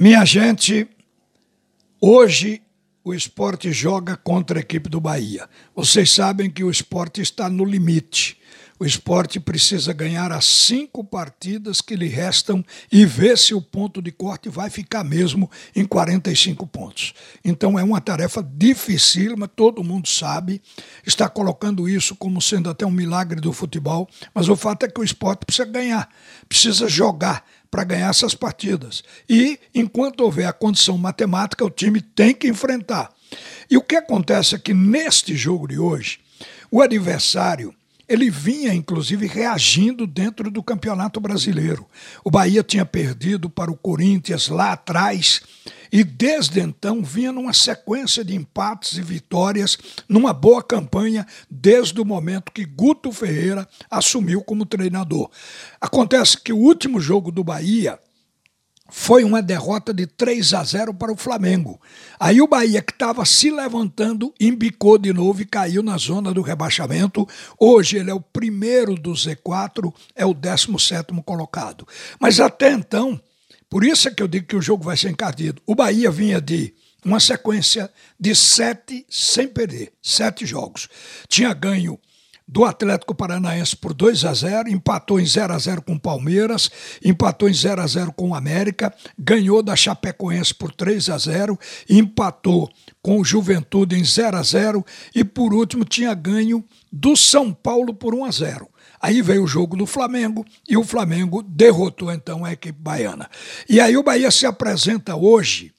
Minha gente, hoje o esporte joga contra a equipe do Bahia. Vocês sabem que o esporte está no limite. O esporte precisa ganhar as cinco partidas que lhe restam e ver se o ponto de corte vai ficar mesmo em 45 pontos. Então é uma tarefa dificílima, todo mundo sabe, está colocando isso como sendo até um milagre do futebol, mas o fato é que o esporte precisa ganhar, precisa jogar para ganhar essas partidas. E, enquanto houver a condição matemática, o time tem que enfrentar. E o que acontece é que neste jogo de hoje, o adversário ele vinha, inclusive, reagindo dentro do Campeonato Brasileiro. O Bahia tinha perdido para o Corinthians lá atrás e, desde então, vinha numa sequência de empates e vitórias, numa boa campanha, desde o momento que Guto Ferreira assumiu como treinador. Acontece que o último jogo do Bahia foi uma derrota de 3 a 0 para o Flamengo. Aí o Bahia, que estava se levantando, embicou de novo e caiu na zona do rebaixamento. Hoje ele é o primeiro do Z4, é o 17 colocado. Mas até então, por isso é que eu digo que o jogo vai ser encardido. O Bahia vinha de uma sequência de sete sem perder, sete jogos. Tinha ganho do Atlético Paranaense por 2 a 0, empatou em 0 a 0 com o Palmeiras, empatou em 0 a 0 com o América, ganhou da Chapecoense por 3 a 0, empatou com o Juventude em 0 a 0 e por último tinha ganho do São Paulo por 1 a 0. Aí veio o jogo do Flamengo e o Flamengo derrotou então a equipe baiana. E aí o Bahia se apresenta hoje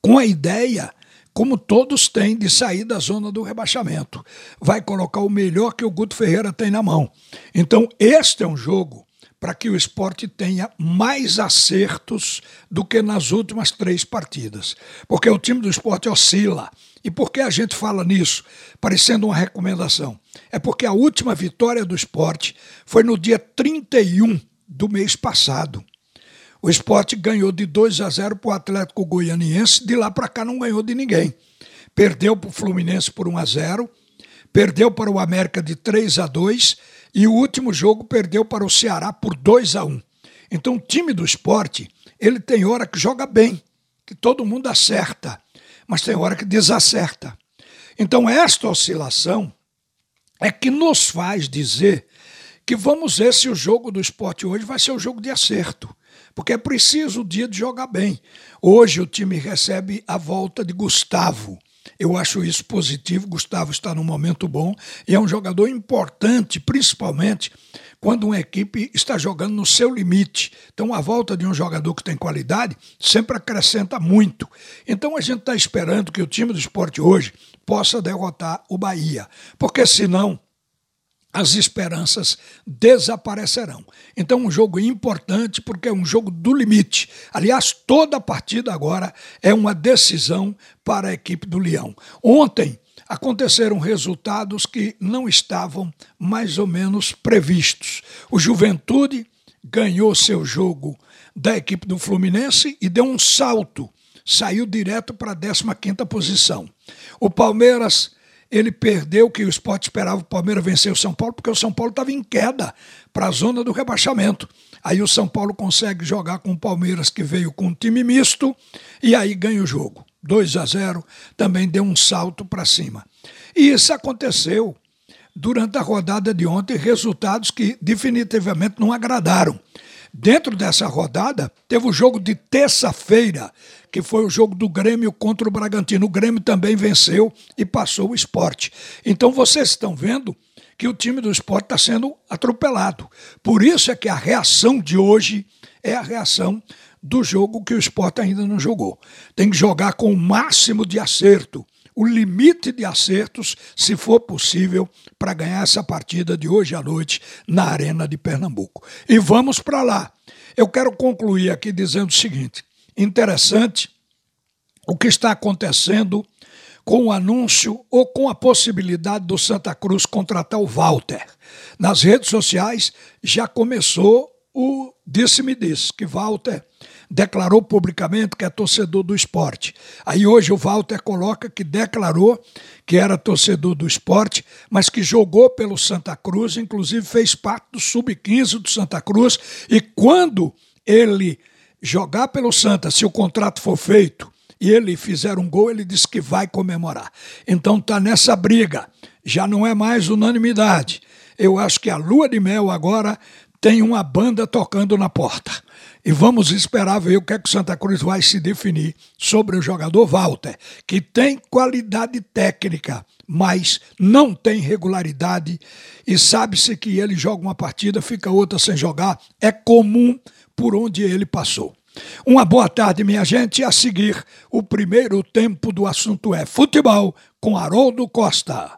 com a ideia como todos têm, de sair da zona do rebaixamento. Vai colocar o melhor que o Guto Ferreira tem na mão. Então, este é um jogo para que o esporte tenha mais acertos do que nas últimas três partidas. Porque o time do esporte oscila. E por que a gente fala nisso? Parecendo uma recomendação. É porque a última vitória do esporte foi no dia 31 do mês passado. O esporte ganhou de 2 a 0 para o Atlético Goianiense, de lá para cá não ganhou de ninguém. Perdeu para o Fluminense por 1 a 0 perdeu para o América de 3 a 2 e o último jogo perdeu para o Ceará por 2 a 1. Então o time do esporte, ele tem hora que joga bem, que todo mundo acerta, mas tem hora que desacerta. Então esta oscilação é que nos faz dizer que vamos ver se o jogo do esporte hoje vai ser o jogo de acerto porque é preciso o dia de jogar bem. Hoje o time recebe a volta de Gustavo. Eu acho isso positivo. Gustavo está num momento bom e é um jogador importante, principalmente quando uma equipe está jogando no seu limite. Então, a volta de um jogador que tem qualidade sempre acrescenta muito. Então, a gente está esperando que o time do esporte hoje possa derrotar o Bahia, porque senão as esperanças desaparecerão. Então, um jogo importante porque é um jogo do limite. Aliás, toda a partida agora é uma decisão para a equipe do Leão. Ontem aconteceram resultados que não estavam mais ou menos previstos. O Juventude ganhou seu jogo da equipe do Fluminense e deu um salto, saiu direto para a 15ª posição. O Palmeiras ele perdeu que o esporte esperava o Palmeiras vencer o São Paulo, porque o São Paulo estava em queda para a zona do rebaixamento. Aí o São Paulo consegue jogar com o Palmeiras, que veio com um time misto, e aí ganha o jogo. 2 a 0 também deu um salto para cima. E isso aconteceu durante a rodada de ontem, resultados que definitivamente não agradaram. Dentro dessa rodada, teve o jogo de terça-feira, que foi o jogo do Grêmio contra o Bragantino. O Grêmio também venceu e passou o esporte. Então vocês estão vendo que o time do esporte está sendo atropelado. Por isso é que a reação de hoje é a reação do jogo que o esporte ainda não jogou. Tem que jogar com o máximo de acerto o limite de acertos, se for possível, para ganhar essa partida de hoje à noite na Arena de Pernambuco. E vamos para lá. Eu quero concluir aqui dizendo o seguinte: interessante o que está acontecendo com o anúncio ou com a possibilidade do Santa Cruz contratar o Walter. Nas redes sociais já começou o disse-me-disse, que Walter declarou publicamente que é torcedor do esporte. Aí hoje o Walter coloca que declarou que era torcedor do esporte, mas que jogou pelo Santa Cruz, inclusive fez parte do sub-15 do Santa Cruz, e quando ele jogar pelo Santa, se o contrato for feito e ele fizer um gol, ele diz que vai comemorar. Então tá nessa briga. Já não é mais unanimidade. Eu acho que a lua de mel agora tem uma banda tocando na porta. E vamos esperar ver o que é que Santa Cruz vai se definir sobre o jogador Walter, que tem qualidade técnica, mas não tem regularidade e sabe-se que ele joga uma partida, fica outra sem jogar. É comum por onde ele passou. Uma boa tarde, minha gente. A seguir, o primeiro tempo do assunto é futebol com Haroldo Costa.